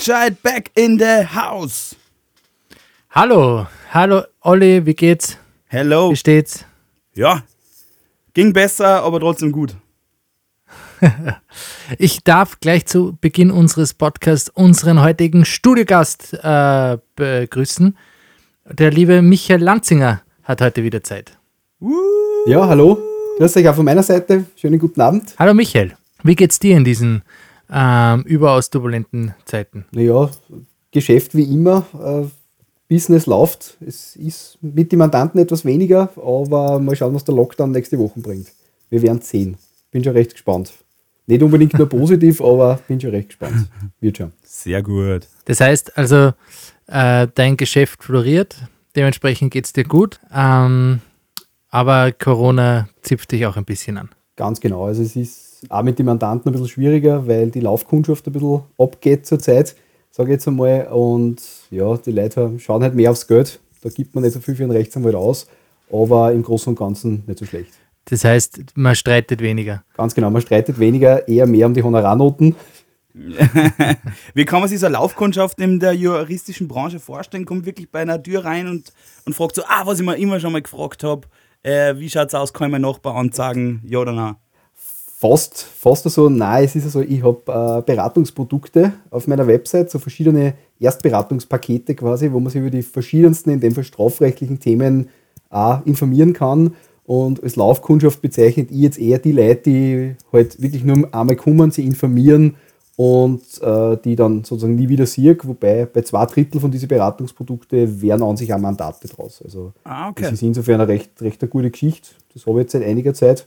gescheit back in the house. Hallo, hallo Olli, wie geht's? Hello. Wie steht's? Ja, ging besser, aber trotzdem gut. Ich darf gleich zu Beginn unseres Podcasts unseren heutigen Studiogast äh, begrüßen. Der liebe Michael Lanzinger hat heute wieder Zeit. Ja, hallo. Grüß euch auch von meiner Seite. Schönen guten Abend. Hallo Michael, wie geht's dir in diesen ähm, überaus turbulenten Zeiten? Naja, Geschäft wie immer. Äh, Business läuft. Es ist mit den Mandanten etwas weniger, aber mal schauen, was der Lockdown nächste Woche bringt. Wir werden sehen. Bin schon recht gespannt. Nicht unbedingt nur positiv, aber bin schon recht gespannt. Wird schon. Sehr gut. Das heißt also, äh, dein Geschäft floriert, dementsprechend geht's dir gut, ähm, aber Corona zipft dich auch ein bisschen an. Ganz genau. Also es ist auch mit den Mandanten ein bisschen schwieriger, weil die Laufkundschaft ein bisschen abgeht zurzeit, sage ich jetzt einmal. Und ja, die Leute schauen halt mehr aufs Geld. Da gibt man nicht so viel für einen Rechtsanwalt aus, aber im Großen und Ganzen nicht so schlecht. Das heißt, man streitet weniger. Ganz genau, man streitet weniger, eher mehr um die Honorarnoten. Wie kann man sich so eine Laufkundschaft in der juristischen Branche vorstellen? Kommt wirklich bei einer Tür rein und, und fragt so, ah, was ich mir immer schon mal gefragt habe, äh, wie schaut es aus, kann ich meinen Nachbar anzeigen, ja oder nein? Fast, fast so, nein, es ist ja so, ich habe äh, Beratungsprodukte auf meiner Website, so verschiedene Erstberatungspakete quasi, wo man sich über die verschiedensten, in dem Fall strafrechtlichen Themen auch informieren kann. Und als Laufkundschaft bezeichnet ich jetzt eher die Leute, die halt wirklich nur einmal kommen, sie informieren und äh, die dann sozusagen nie wieder sehe, wobei bei zwei Drittel von diesen Beratungsprodukten wären an sich auch Mandate draus. Also Ah, okay. das ist insofern eine recht, recht eine gute Geschichte. Das habe ich jetzt seit einiger Zeit.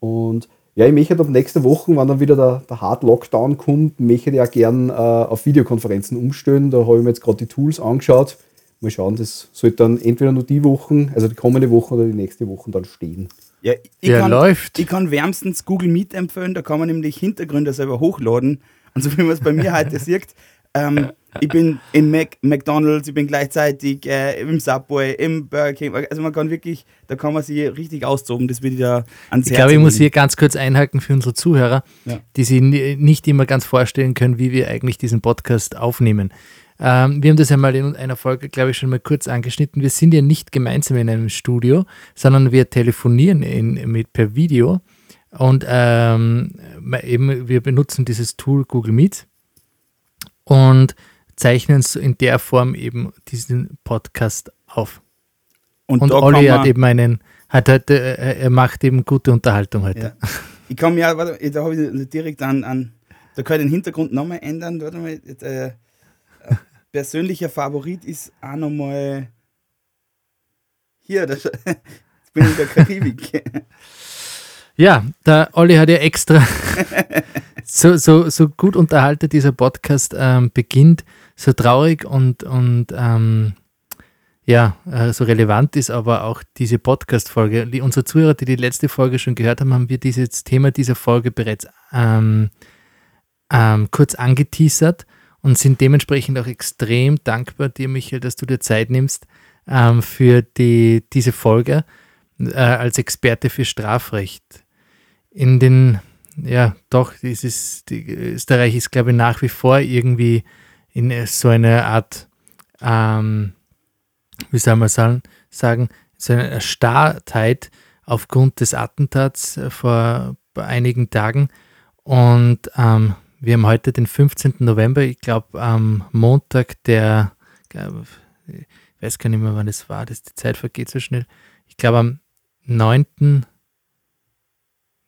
Und ja, ich möchte ab nächster Woche, wenn dann wieder der, der Hard Lockdown kommt, möchte ich auch gern äh, auf Videokonferenzen umstellen. Da habe ich mir jetzt gerade die Tools angeschaut. Mal schauen, das sollte dann entweder nur die Wochen, also die kommende Woche oder die nächste Woche dann stehen. Ja, ich, Der kann, läuft. ich kann wärmstens Google Meet empfehlen, da kann man nämlich Hintergründe selber hochladen. Und so wie man es bei mir heute sieht, ähm, ich bin im Mac, McDonalds, ich bin gleichzeitig äh, im Subway, im Burger King. Also man kann wirklich, da kann man sich richtig austoben, das würde ich da ans Ich Herz glaube, ich muss hier ganz kurz einhaken für unsere Zuhörer, Ja. die sich ni- nicht immer ganz vorstellen können, wie wir eigentlich diesen Podcast aufnehmen. Ähm, wir haben das ja mal in einer Folge, glaube ich, schon mal kurz angeschnitten. Wir sind ja nicht gemeinsam in einem Studio, sondern wir telefonieren in, mit, per Video. Und ähm, eben, wir benutzen dieses Tool Google Meet und zeichnen so in der Form eben diesen Podcast auf. Und, Und Olli hat eben einen, hat heute, äh, er macht eben gute Unterhaltung heute. Ja. Ich kann mir, warte, da habe ich direkt an, an, da kann ich den Hintergrund nochmal ändern. Warte mal, äh, persönlicher Favorit ist auch nochmal hier, das, jetzt bin ich in der Karibik. Ja, der Olli hat ja extra so, so, so gut unterhalten dieser Podcast ähm, beginnt, so traurig und, und ähm, ja, äh, so relevant ist aber auch diese Podcast-Folge. Die- Unsere Zuhörer, die die letzte Folge schon gehört haben, haben wir dieses Thema dieser Folge bereits ähm, ähm, kurz angeteasert und sind dementsprechend auch extrem dankbar dir, Michael, dass du dir Zeit nimmst ähm, für die, diese Folge äh, als Experte für Strafrecht. In den, ja, doch, dieses, die, Österreich ist, glaube ich, nach wie vor irgendwie in so einer Art, ähm, wie soll man sagen, sagen so eine Erstarrtheit aufgrund des Attentats äh, vor einigen Tagen. Und ähm, wir haben heute den 15. November, ich glaube am Montag der, ich weiß gar nicht mehr, wann es war, das, die Zeit vergeht so schnell. Ich glaube am 9.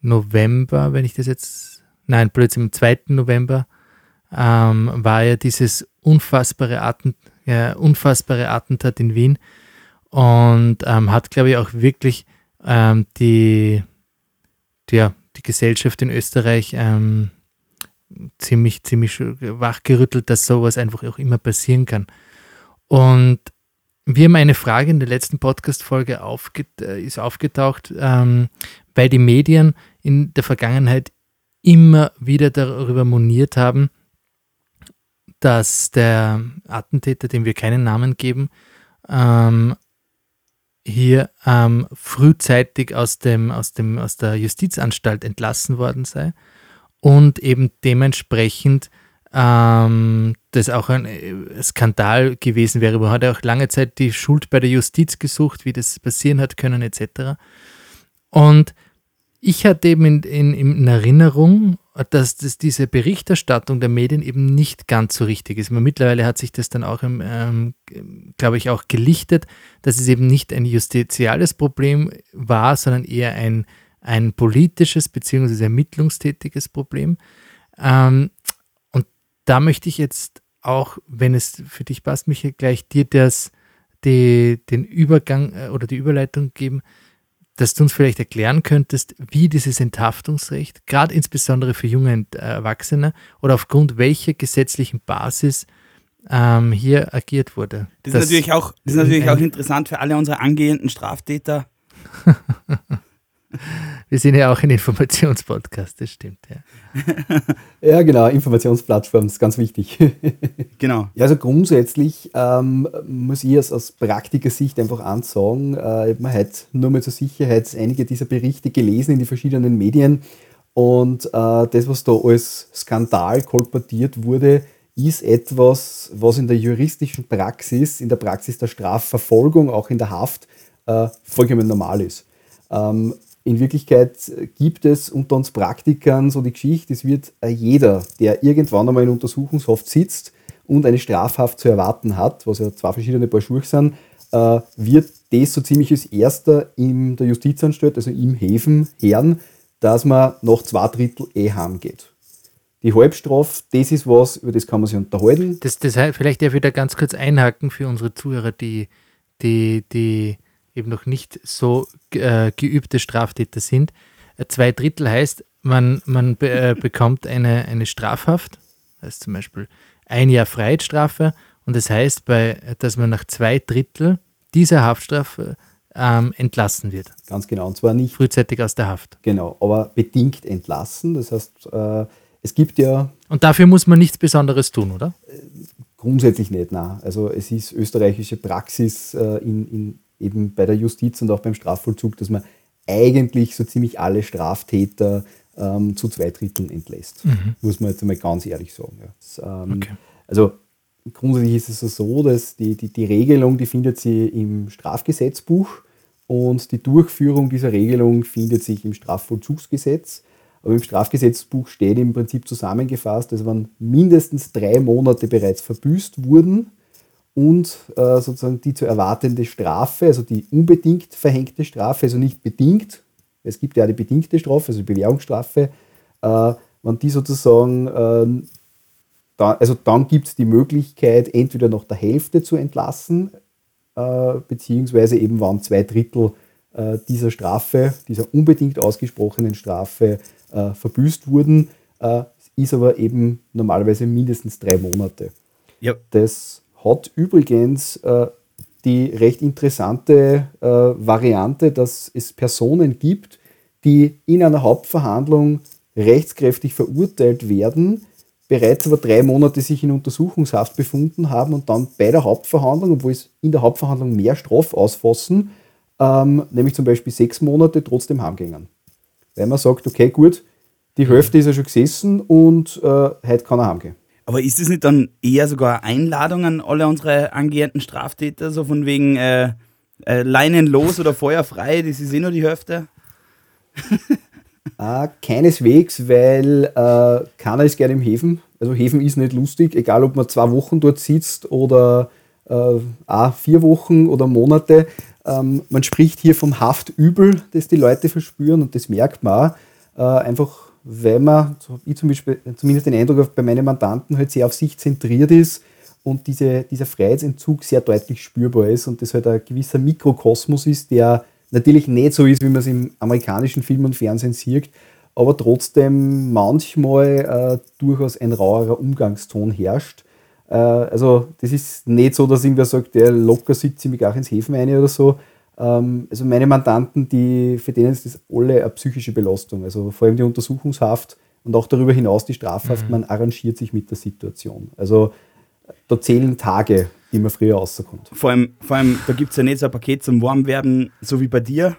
November, wenn ich das jetzt, nein, plötzlich am 2. November ähm, war ja dieses unfassbare, Atten, ja, unfassbare Attentat in Wien und ähm, hat, glaube ich, auch wirklich ähm, die, die, ja, die Gesellschaft in Österreich ähm, ziemlich, ziemlich wachgerüttelt, dass sowas einfach auch immer passieren kann. Und wir haben eine Frage in der letzten Podcast-Folge aufget äh, ist aufgetaucht, ähm, weil die Medien in der Vergangenheit immer wieder darüber moniert haben, dass der Attentäter, dem wir keinen Namen geben, ähm, hier ähm, frühzeitig aus, dem, aus, dem, aus der Justizanstalt entlassen worden sei und eben dementsprechend ähm, das auch ein äh, Skandal gewesen wäre. Man hat ja auch lange Zeit die Schuld bei der Justiz gesucht, wie das passieren hat können, etc. Und ich hatte eben in, in, in Erinnerung, dass das, diese Berichterstattung der Medien eben nicht ganz so richtig ist. Aber mittlerweile hat sich das dann auch, ähm, glaube ich, auch gelichtet, dass es eben nicht ein justiziales Problem war, sondern eher ein, ein politisches bzw. ermittlungstätiges Problem. Ähm, und da möchte ich jetzt auch, wenn es für dich passt, Michael, gleich dir das, die, den Übergang äh, oder die Überleitung geben dass du uns vielleicht erklären könntest, wie dieses Enthaftungsrecht, gerade insbesondere für junge Erwachsene oder aufgrund welcher gesetzlichen Basis ähm, hier agiert wurde. Das ist natürlich auch, das ist natürlich auch interessant für alle unsere angehenden Straftäter. Wir sind ja auch ein Informationspodcast, das stimmt, ja. ja, genau, Informationsplattform ist ganz wichtig. genau. Ja, also grundsätzlich ähm, muss ich es aus Praktikersicht einfach ansagen, äh, ich habe mir heute nur mal zur Sicherheit einige dieser Berichte gelesen in die verschiedenen Medien und äh, das, was da als Skandal kolportiert wurde, ist etwas, was in der juristischen Praxis, in der Praxis der Strafverfolgung, auch in der Haft, äh, vollkommen normal ist. Ähm, in Wirklichkeit gibt es unter uns Praktikern so die Geschichte, es wird äh, jeder, der irgendwann einmal in Untersuchungshaft sitzt und eine Strafhaft zu erwarten hat, was ja zwei verschiedene Paar Schuhe sind, äh, wird das so ziemlich als erster in der Justizanstalt, also im Häfen, Herren, dass man nach zwei Drittel eh heimgeht. Die Halbstrafe, das ist was, über das kann man sich unterhalten. Das, das heißt, vielleicht darf ich da ganz kurz einhaken für unsere Zuhörer, die, die, die eben noch nicht so äh, geübte Straftäter sind. Äh, zwei Drittel heißt, man, man be äh, bekommt eine, eine Strafhaft, das ist zum Beispiel ein Jahr Freiheitsstrafe und das heißt, bei, dass man nach zwei Drittel dieser Haftstrafe ähm, entlassen wird. Ganz genau, und zwar nicht frühzeitig aus der Haft. Genau, aber bedingt entlassen. Das heißt, äh, es gibt ja. Und dafür muss man nichts Besonderes tun, oder? Grundsätzlich nicht, nein. Also es ist österreichische Praxis äh, in, in eben bei der Justiz und auch beim Strafvollzug, dass man eigentlich so ziemlich alle Straftäter ähm, zu zwei Dritteln entlässt. Mhm. Muss man jetzt einmal ganz ehrlich sagen. Ja. Das, ähm, okay. Also grundsätzlich ist es so, dass die, die, die Regelung, die findet sie im Strafgesetzbuch und die Durchführung dieser Regelung findet sich im Strafvollzugsgesetz. Aber im Strafgesetzbuch steht im Prinzip zusammengefasst, dass wenn mindestens drei Monate bereits verbüßt wurden, und äh, sozusagen die zu erwartende Strafe, also die unbedingt verhängte Strafe, also nicht bedingt, es gibt ja die bedingte Strafe, also die Bewährungsstrafe, äh, wenn die sozusagen, äh, da, also dann gibt es die Möglichkeit, entweder nach der Hälfte zu entlassen, äh, beziehungsweise eben wann zwei Drittel äh, dieser Strafe, dieser unbedingt ausgesprochenen Strafe äh, verbüßt wurden, ist aber eben normalerweise mindestens drei Monate. Ja. Das hat übrigens äh, die recht interessante äh, Variante, dass es Personen gibt, die in einer Hauptverhandlung rechtskräftig verurteilt werden, bereits aber drei Monate sich in Untersuchungshaft befunden haben und dann bei der Hauptverhandlung, obwohl es in der Hauptverhandlung mehr Straf ausfassen, ähm, nämlich zum Beispiel sechs Monate trotzdem heimgehen. Weil man sagt, okay, gut, die Hälfte ist ja schon gesessen und äh, heute kann er heimgehen. Aber ist das nicht dann eher sogar eine Einladung an alle unsere angehenden Straftäter, so von wegen äh, äh, Leinen los oder Feuer frei, das ist eh nur die Hälfte? ah, keineswegs, weil äh, keiner ist gerne im Häfen. Also Häfen ist nicht lustig, egal ob man zwei Wochen dort sitzt oder äh, vier Wochen oder Monate. Ähm, man spricht hier vom Haftübel, das die Leute verspüren und das merkt man auch. Äh, einfach weil man, so ich zum Beispiel, zumindest den Eindruck bei meinen Mandanten halt sehr auf sich zentriert ist und diese, dieser Freiheitsentzug sehr deutlich spürbar ist und das halt ein gewisser Mikrokosmos ist, der natürlich nicht so ist, wie man es im amerikanischen Film und Fernsehen sieht, aber trotzdem manchmal äh, durchaus ein rauerer Umgangston herrscht. Äh, also das ist nicht so, dass irgendwer sagt, der locker sitzt mich auch ins Häfen ein oder so, also meine Mandanten, die, für denen ist das alle eine psychische Belastung. Also vor allem die Untersuchungshaft und auch darüber hinaus die Strafhaft, mhm. man arrangiert sich mit der Situation. Also da zählen Tage, die man früher rauskommt. Vor allem, vor allem da gibt es ja nicht so ein Paket zum Warmwerden, so wie bei dir.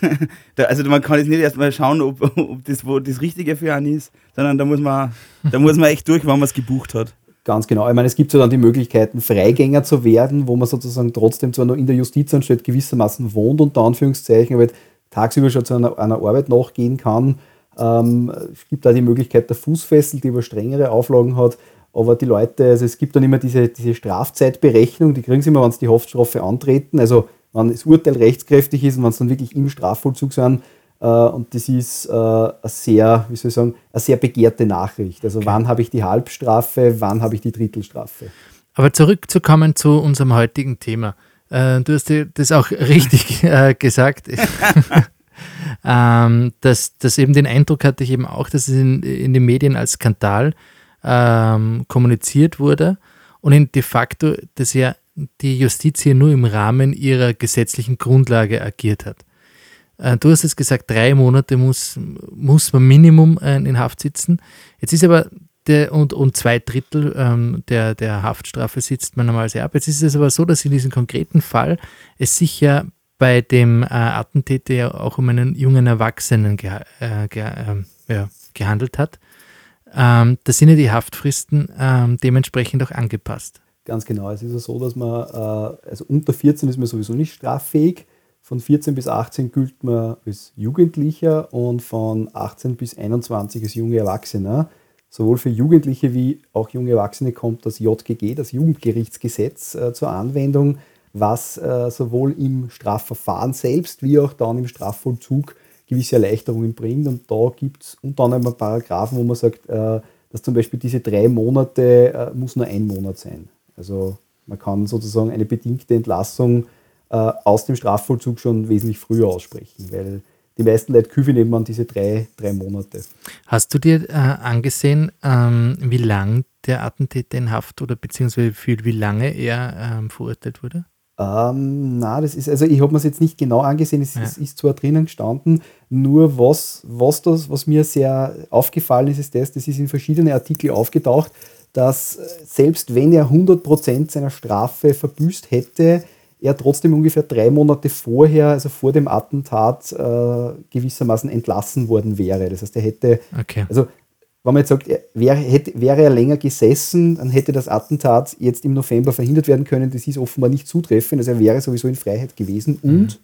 da, also man kann jetzt nicht erstmal schauen, ob, ob das wo das Richtige für einen ist, sondern da muss man, da muss man echt durch, wann man es gebucht hat. Ganz genau. Ich meine, es gibt so dann die Möglichkeiten, Freigänger zu werden, wo man sozusagen trotzdem zwar noch in der Justizanstalt gewissermaßen wohnt, unter Anführungszeichen, aber tagsüber schon zu einer, einer Arbeit nachgehen kann. Ähm, es gibt da die Möglichkeit der Fußfessel, die aber strengere Auflagen hat. Aber die Leute, also es gibt dann immer diese, diese Strafzeitberechnung, die kriegen sie immer, wenn sie die Haftstrafe antreten. Also wenn das Urteil rechtskräftig ist und wenn sie dann wirklich im Strafvollzug sind, und das ist äh, eine sehr, wie soll ich sagen, eine sehr begehrte Nachricht. Also okay. wann habe ich die Halbstrafe, wann habe ich die Drittelstrafe. Aber zurückzukommen zu unserem heutigen Thema. Äh, du hast das auch richtig gesagt. ähm, dass, dass eben den Eindruck hatte ich eben auch, dass es in, in den Medien als Skandal ähm, kommuniziert wurde und in de facto, dass ja die Justiz hier nur im Rahmen ihrer gesetzlichen Grundlage agiert hat. Äh, du hast es gesagt, drei Monate muss, muss man Minimum äh, in Haft sitzen. Jetzt ist aber der, und, und zwei Drittel ähm, der, der Haftstrafe sitzt man normalerweise ab. Jetzt ist es aber so, dass in diesem konkreten Fall es sich ja bei dem äh, Attentäter ja auch um einen jungen Erwachsenen ge äh, ge äh, ja, gehandelt hat. Ähm, da sind ja die Haftfristen ähm, dementsprechend auch angepasst. Ganz genau. Es ist ja so, dass man, äh, also unter 14 ist man sowieso nicht straffähig. Von 14 bis 18 gilt man als Jugendlicher und von 18 bis 21 als junge Erwachsener. Sowohl für Jugendliche wie auch junge Erwachsene kommt das JGG, das Jugendgerichtsgesetz, äh, zur Anwendung, was äh, sowohl im Strafverfahren selbst wie auch dann im Strafvollzug gewisse Erleichterungen bringt. Und da gibt es unter anderem Paragraphen, wo man sagt, äh, dass zum Beispiel diese drei Monate muss nur ein Monat sein. Also man kann sozusagen eine bedingte Entlassung aus dem Strafvollzug schon wesentlich früher aussprechen, weil die meisten Leute küfen eben an diese drei, drei Monate. Hast du dir äh, angesehen, ähm, wie lang der Attentäter in Haft oder beziehungsweise für wie lange er ähm, verurteilt wurde? Ähm, na, das ist, also ich habe mir es jetzt nicht genau angesehen, es, ja. es, ist zwar drinnen gestanden, nur was, was, das, was mir sehr aufgefallen ist, ist das, das ist in verschiedenen Artikeln aufgetaucht, dass selbst wenn er 100% seiner Strafe verbüßt hätte, er trotzdem ungefähr drei Monate vorher, also vor dem Attentat, äh, gewissermaßen entlassen worden wäre. Das heißt, er hätte, okay. also wenn man jetzt sagt, wäre, hätte, wäre er länger gesessen, dann hätte das Attentat jetzt im November verhindert werden können. Das ist offenbar nicht zutreffend. Also er wäre sowieso in Freiheit gewesen. Mhm. Und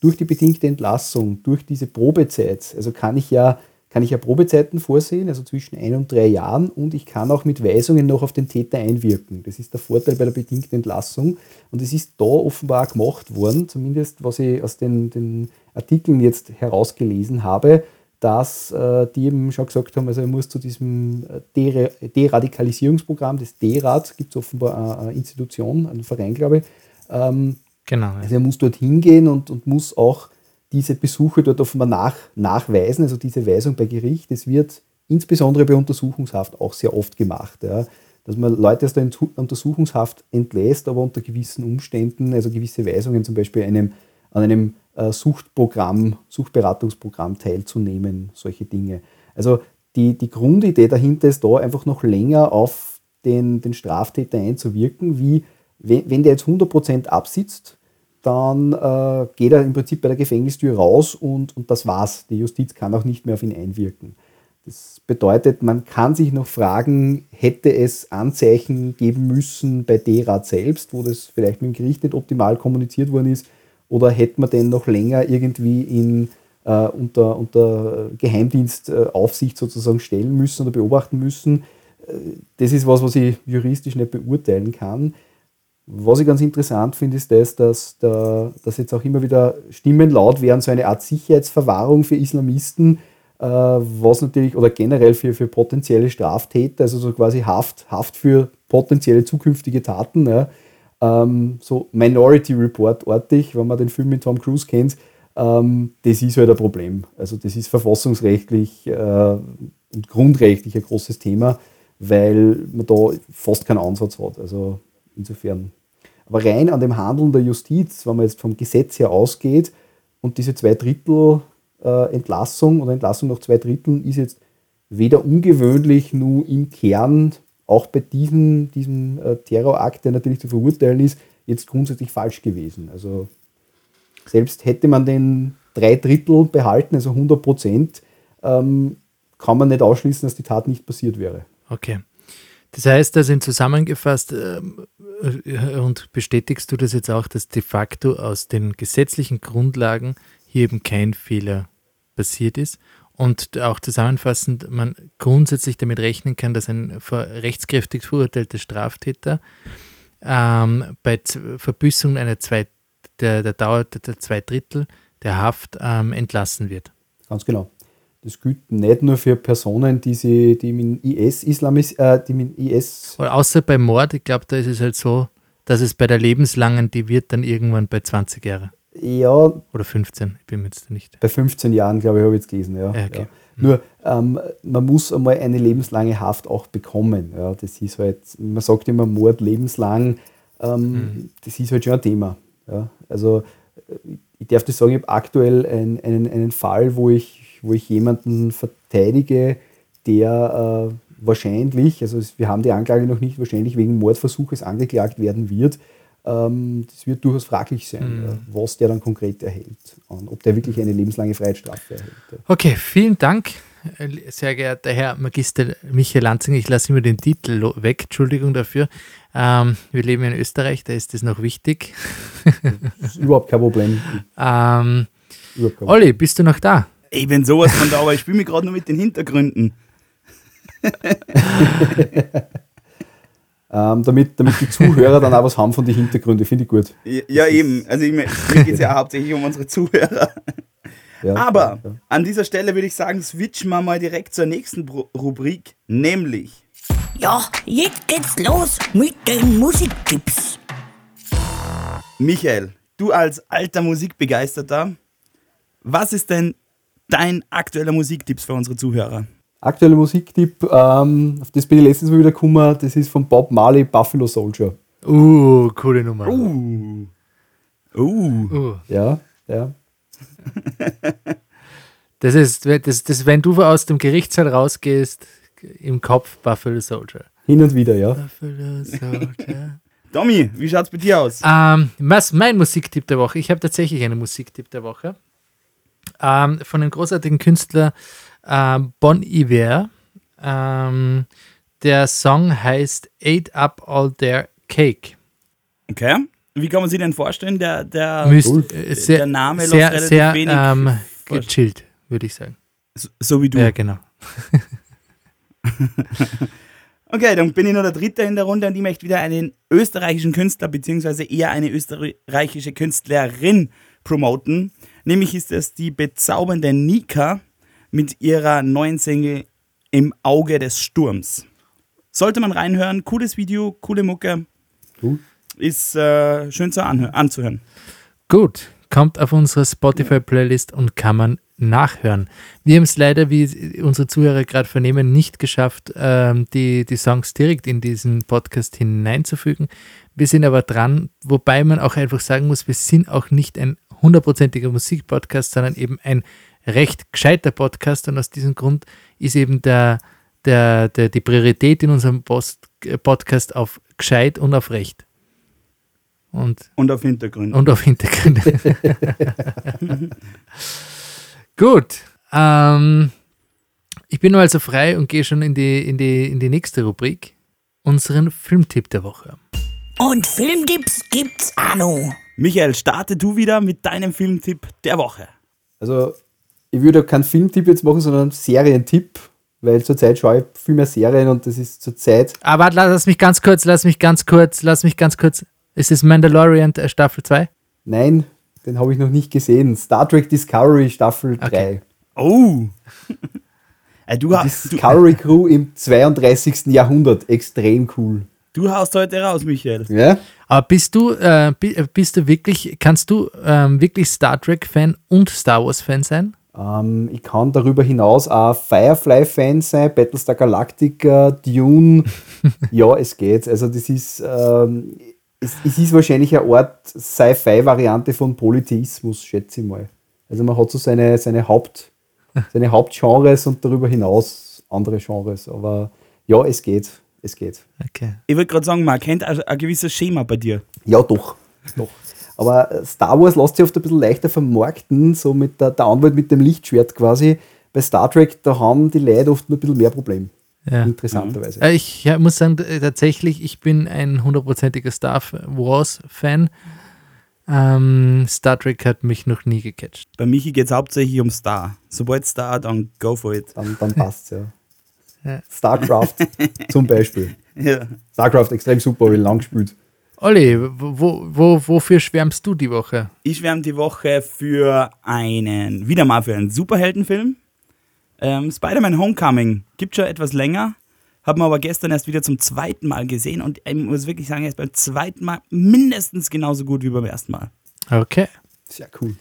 durch die bedingte Entlassung, durch diese Probezeit, also kann ich ja kann ich ja Probezeiten vorsehen, also zwischen ein und drei Jahren, und ich kann auch mit Weisungen noch auf den Täter einwirken. Das ist der Vorteil bei der bedingten Entlassung. Und es ist da offenbar gemacht worden, zumindest was ich aus den, den Artikeln jetzt herausgelesen habe, dass äh, die eben schon gesagt haben, also er muss zu diesem äh, Deradikalisierungsprogramm, das DERAD, gibt es offenbar eine, Institution, einen Verein, glaube ich. Ähm, genau. Also er muss dort hingehen und, und muss auch diese Besuche dort offenbar nach, nachweisen, also diese Weisung bei Gericht. Es wird insbesondere bei Untersuchungshaft auch sehr oft gemacht. Ja, dass man Leute aus der Untersuchungshaft entlässt, aber unter gewissen Umständen, also gewisse Weisungen, zum Beispiel einem, an einem äh, Suchtprogramm, Suchtberatungsprogramm teilzunehmen, solche Dinge. Also die, die Grundidee dahinter ist da einfach noch länger auf den, den Straftäter einzuwirken, wie wenn, wenn der jetzt 100% absitzt, dann äh, geht er im Prinzip bei der Gefängnistür raus und, und das war's. Die Justiz kann auch nicht mehr auf ihn einwirken. Das bedeutet, man kann sich noch fragen, hätte es Anzeichen geben müssen bei D-Rat selbst, wo das vielleicht mit dem Gericht nicht optimal kommuniziert worden ist, oder hätte man den noch länger irgendwie in, äh, unter, unter Geheimdienstaufsicht sozusagen stellen müssen oder beobachten müssen? Äh, das ist was, was ich juristisch nicht beurteilen kann. Was ich ganz interessant finde, ist das, dass, da, dass jetzt auch immer wieder Stimmen laut werden, so eine Art Sicherheitsverwahrung für Islamisten, äh, was natürlich, oder generell für, für potenzielle Straftäter, also so quasi Haft, Haft für potenzielle zukünftige Taten. Ja. Ähm, so Minority Report-artig, wenn man den Film mit Tom Cruise kennt, ähm, das ist halt ein Problem. Also das ist verfassungsrechtlich äh, und grundrechtlich ein großes Thema, weil man da fast keinen Ansatz hat. Also Insofern. Aber rein an dem Handeln der Justiz, wenn man jetzt vom Gesetz her ausgeht und diese zwei Drittel äh, Entlassung oder Entlassung nach zwei Dritteln ist jetzt weder ungewöhnlich, nur im Kern, auch bei diesem, diesem äh, Terrorakt, der natürlich zu verurteilen ist, jetzt grundsätzlich falsch gewesen. Also selbst hätte man den drei Drittel behalten, also 100 Prozent, ähm, kann man nicht ausschließen, dass die Tat nicht passiert wäre. Okay. Das heißt, also in zusammengefasst ähm, äh, und bestätigst du das jetzt auch, dass de facto aus den gesetzlichen Grundlagen hier eben kein Fehler passiert ist und auch zusammenfassend man grundsätzlich damit rechnen kann, dass ein rechtskräftig verurteilter Straftäter ähm, bei Verbüßung einer zwei, der, der Dauer der zwei Drittel der Haft ähm, entlassen wird. Ganz genau. Das gilt nicht nur für Personen, die, sie, die mit IS Islamis, äh, die mit IS. Außer bei Mord, ich glaube, da ist es halt so, dass es bei der lebenslangen, die wird dann irgendwann bei 20 Jahren. Ja. Oder 15, ich bin mir jetzt nicht. Bei 15 Jahren, glaube ich, habe ich jetzt gelesen, ja. ja, okay. ja. Nur, ähm, man muss einmal eine lebenslange Haft auch bekommen. Ja. Das ist halt, man sagt immer Mord lebenslang, ähm, mhm. das ist halt schon ein Thema. Ja. Also, ich darf das sagen, ich habe aktuell ein, einen, einen Fall, wo ich, wo ich jemanden verteidige, der äh, wahrscheinlich, also wir haben die Anklage noch nicht, wahrscheinlich wegen Mordversuches angeklagt werden wird. Ähm, das wird durchaus fraglich sein, mhm. was der dann konkret erhält und ob der wirklich eine lebenslange Freiheitsstrafe erhält. Okay, vielen Dank, sehr geehrter Herr Magister Michael Lanzinger. Ich lasse immer den Titel weg, Entschuldigung dafür. Ähm, wir leben in Österreich, da ist das noch wichtig. Das ist überhaupt kein Problem. ähm, überhaupt kein Olli, bist du noch da? Ich bin sowas von da, aber ich spiele mich gerade nur mit den Hintergründen. ähm, damit, damit die Zuhörer dann auch was haben von den Hintergründen, finde ich gut. Ja, ja eben. Also ich, mir geht es ja hauptsächlich um unsere Zuhörer. Ja, Aber ja. an dieser Stelle würde ich sagen, switchen wir mal direkt zur nächsten Rubrik, nämlich. Ja, jetzt geht's los mit den Musiktipps. Michael, du als alter Musikbegeisterter, was ist denn dein aktueller Musiktipp für unsere Zuhörer? Aktueller Musiktipp, ähm, auf das bin ich letztens mal wieder gekommen, das ist von Bob Marley, Buffalo Soldier. Uh, coole Nummer. Uh. Uh. uh. Ja, ja. das ist, das, das, wenn du aus dem Gerichtssaal rausgehst, im Kopf Buffalo Soldier. Hin und wieder, ja. Buffalo Soldier. Tommy, wie schaut es bei dir aus? Ähm, was mein Musiktipp der Woche? Ich habe tatsächlich einen Musiktipp der Woche. Ähm, von dem großartigen Künstler äh, Bon Iver. Ähm, der Song heißt Ate Up All Their Cake. Okay. Wie kann man sich denn vorstellen? Der, der, Müsst, äh, sehr, der Name sehr, sehr wenig ähm, gechillt, würde ich sagen. So, so, wie du. Ja, genau. okay, dann bin ich noch der Dritte in der Runde und ich möchte wieder einen österreichischen Künstler, beziehungsweise eher eine österreichische Künstlerin promoten. Nämlich ist es die bezaubernde Nika mit ihrer neuen Single Im Auge des Sturms. Sollte man reinhören, cooles Video, coole Mucke. Cool. Ist äh, schön zu anzuhören. Gut, kommt auf unsere Spotify-Playlist und kann man nachhören. Wir haben es leider, wie unsere Zuhörer gerade vernehmen, nicht geschafft, ähm, die, die Songs direkt in diesen Podcast hineinzufügen. Wir sind aber dran, wobei man auch einfach sagen muss, wir sind auch nicht ein hundertprozentiger Musikpodcast, sondern eben ein recht gescheiter Podcast und aus diesem Grund ist eben der, der, der, die Priorität in unserem Post, Podcast auf gescheit und auf recht. Und, und auf Hintergründe. Und auf Hintergründe. Gut. Ähm, ich bin also frei und gehe schon in die, in, die, in die nächste Rubrik. Unseren Filmtipp der Woche. Und Filmtipps gibt's auch noch. Michael, starte du wieder mit deinem Filmtipp der Woche. Also, ich würde keinen Filmtipp jetzt machen, sondern einen Serientipp, weil zurzeit schaue ich viel mehr Serien und das ist zurzeit. Aber lass mich ganz kurz, lass mich ganz kurz, lass mich ganz kurz. Ist es Mandalorian äh, Staffel 2? Nein, den habe ich noch nicht gesehen. Star Trek Discovery Staffel okay. 3. Oh! äh, du hast, Discovery Crew im 32. Jahrhundert. Extrem cool. Du haust heute raus, Michael. Ja. Aber bist du, äh, äh bist du wirklich, kannst du ähm, wirklich Star Trek-Fan und Star Wars-Fan sein? Ähm, ich kann darüber hinaus auch Firefly-Fan sein, Battlestar Galactica, Dune. ja, es geht. Also das ist, ähm, es, es, ist wahrscheinlich eine Art Sci-Fi-Variante von Polytheismus, schätze ich mal. Also man hat so seine, seine, Haupt, seine Hauptgenres und darüber hinaus andere Genres. Aber ja, es geht. Es geht. Okay. Ich würde gerade sagen, man kennt ein, ein gewisses Schema bei dir. Ja, doch. doch. Aber äh, Star Wars lässt sich oft ein bisschen leichter vermarkten, so mit der, der Anwalt mit dem Lichtschwert quasi. Bei Star Trek, da haben die Leute oft nur ein bisschen mehr Problem. Ja. Interessanterweise. Äh, Ich ja, muss sagen, äh, tatsächlich, ich bin ein hundertprozentiger Star Wars-Fan. Ähm, Star Trek hat mich noch nie gecatcht. Bei Michi geht es hauptsächlich um Star. Sobald Star, dann go for it. Dann, dann passt ja. Ja. StarCraft zum Beispiel. Ja. StarCraft extrem super, ich lang gespielt. Olli, wo, wo, wofür schwärmst du die Woche? Ich schwärme die Woche für einen, wieder mal für einen Superheldenfilm. Ähm, Spider-Man Homecoming gibt schon etwas länger, haben wir aber gestern erst wieder zum zweiten Mal gesehen und ich muss wirklich sagen, er ist beim zweiten Mal mindestens genauso gut wie beim ersten Mal. Okay. Sehr cool.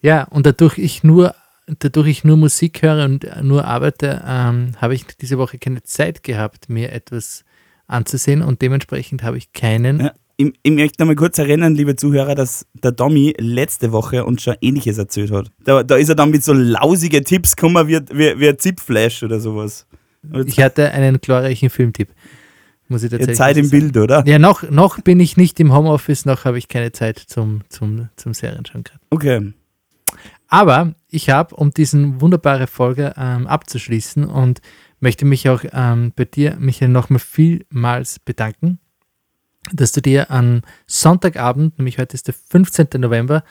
Ja, und dadurch ich nur, dadurch ich nur Musik höre und nur arbeite, ähm, habe ich diese Woche keine Zeit gehabt, mir etwas anzusehen und dementsprechend habe ich keinen. Ja, ich, ich möchte mal kurz erinnern, liebe Zuhörer, dass der Domi letzte Woche uns schon ähnliches erzählt hat. Da, da ist er dann mit so lausige Tipps gekommen wie, wie, wie ein Zipflash oder sowas. Und Ich hatte einen glorreichen Filmtipp. Muss ich tatsächlich Zeit im. Bild, oder? Ja, noch, noch bin ich nicht im Homeoffice, noch habe ich keine Zeit zum, zum, zum Serienschauen gerade. Okay. Aber ich habe, um diesen wunderbare Folge ähm, abzuschließen und möchte mich auch ähm, bei dir, Michael, nochmal vielmals bedanken, dass du dir am Sonntagabend, nämlich heute ist der 15. November,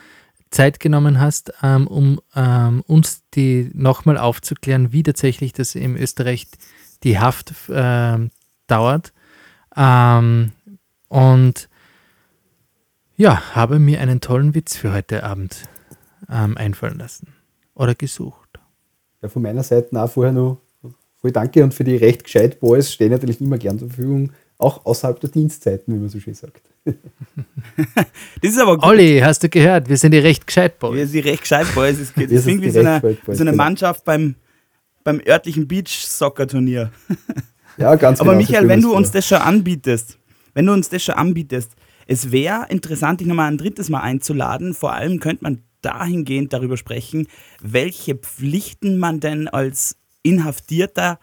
Zeit genommen hast, ähm, um ähm, uns die nochmal aufzuklären, wie tatsächlich das in Österreich die Haft ähm, dauert. Ähm, und ja, habe mir einen tollen Witz für heute Abend ähm, einfallen lassen oder gesucht. Ja, von meiner Seite auch vorher noch voll danke und für die recht gescheit Boys stehen natürlich immer gern zur Verfügung, auch außerhalb der Dienstzeiten, wie man so schön sagt. Das ist aber gut. Olli, hast du gehört? Wir sind die recht gescheit Wir Boys. sind recht gescheit, Boys. Es Wir klingt wie die so eine, so eine genau. Mannschaft beim, beim örtlichen Beach-Soccer-Turnier. Ja, ganz Aber genau. Michael, wenn wir du uns das schon anbietest, wenn du uns das schon anbietest, es wäre interessant, dich nochmal ein drittes Mal einzuladen. Vor allem könnte man dahingehend darüber sprechen, welche Pflichten man denn als Inhaftierter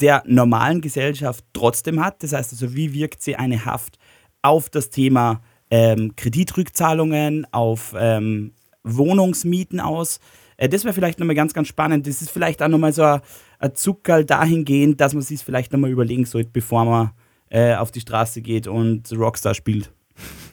der normalen Gesellschaft trotzdem hat. Das heißt also, wie wirkt sie eine Haft auf das Thema ähm, Kreditrückzahlungen, auf ähm, Wohnungsmieten aus. Äh, das wäre vielleicht nochmal ganz, ganz spannend. Das ist vielleicht auch nochmal so ein, ein Zuckerl dahingehend, dass man sich vielleicht nochmal überlegen sollte, bevor man äh, auf die Straße geht und Rockstar spielt.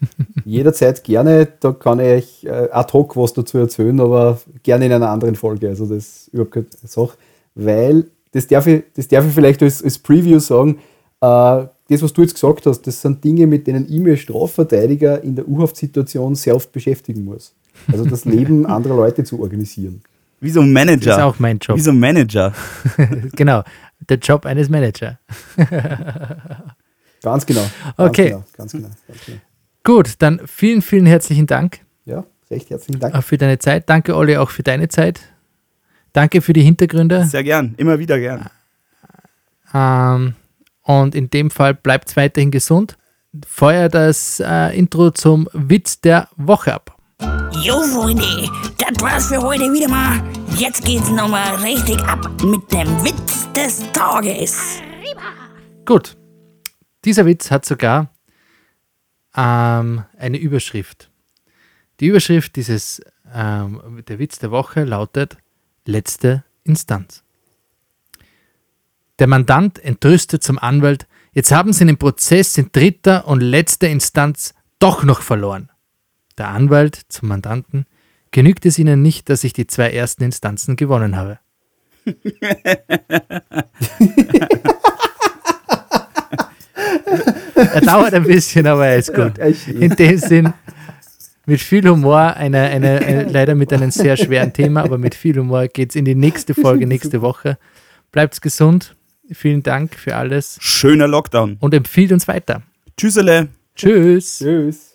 Jederzeit gerne, da kann ich äh, ad hoc was dazu erzählen, aber gerne in einer anderen Folge. Also das ist überhaupt keine Sache. Weil, das darf ich, das darf ich vielleicht als, als Preview sagen, äh, das, was du jetzt gesagt hast, das sind Dinge, mit denen ich mir als Strafverteidiger in der U-Haft-Situation sehr oft beschäftigen muss. Also das Leben anderer Leute zu organisieren. Wie so ein Manager. Das ist auch mein Job. Wie so ein Manager. genau, der Job eines Managers. Ganz genau. Ganz Okay. Genau, ganz genau, ganz genau. Gut, dann vielen, vielen herzlichen Dank Ja, recht herzlichen Dank. für deine Zeit. Danke, Olli, auch für deine Zeit. Danke für die Hintergründe. Sehr gern, immer wieder gern. Ähm, und in dem Fall bleibt weiterhin gesund. Feuer das äh, Intro zum Witz der Woche ab. Jo, Freunde, das war's für heute wieder mal. Jetzt geht's nochmal richtig ab mit dem Witz des Tages. Gut. Dieser Witz hat sogar ähm, eine Überschrift. Die Überschrift dieses, ähm, der Witz der Woche lautet Letzte Instanz. Der Mandant entrüstet zum Anwalt, jetzt haben Sie den Prozess in dritter und letzter Instanz doch noch verloren. Der Anwalt zum Mandanten, genügt es Ihnen nicht, dass ich die zwei ersten Instanzen gewonnen habe. er dauert ein bisschen, aber er ist gut. In dem Sinn, mit viel Humor, eine, eine, eine, leider mit einem sehr schweren Thema, aber mit viel Humor geht es in die nächste Folge nächste Woche. Bleibt gesund. Vielen Dank für alles Schöner Lockdown. und empfiehlt uns weiter. Tschüssele. Tschüss. Tschüss.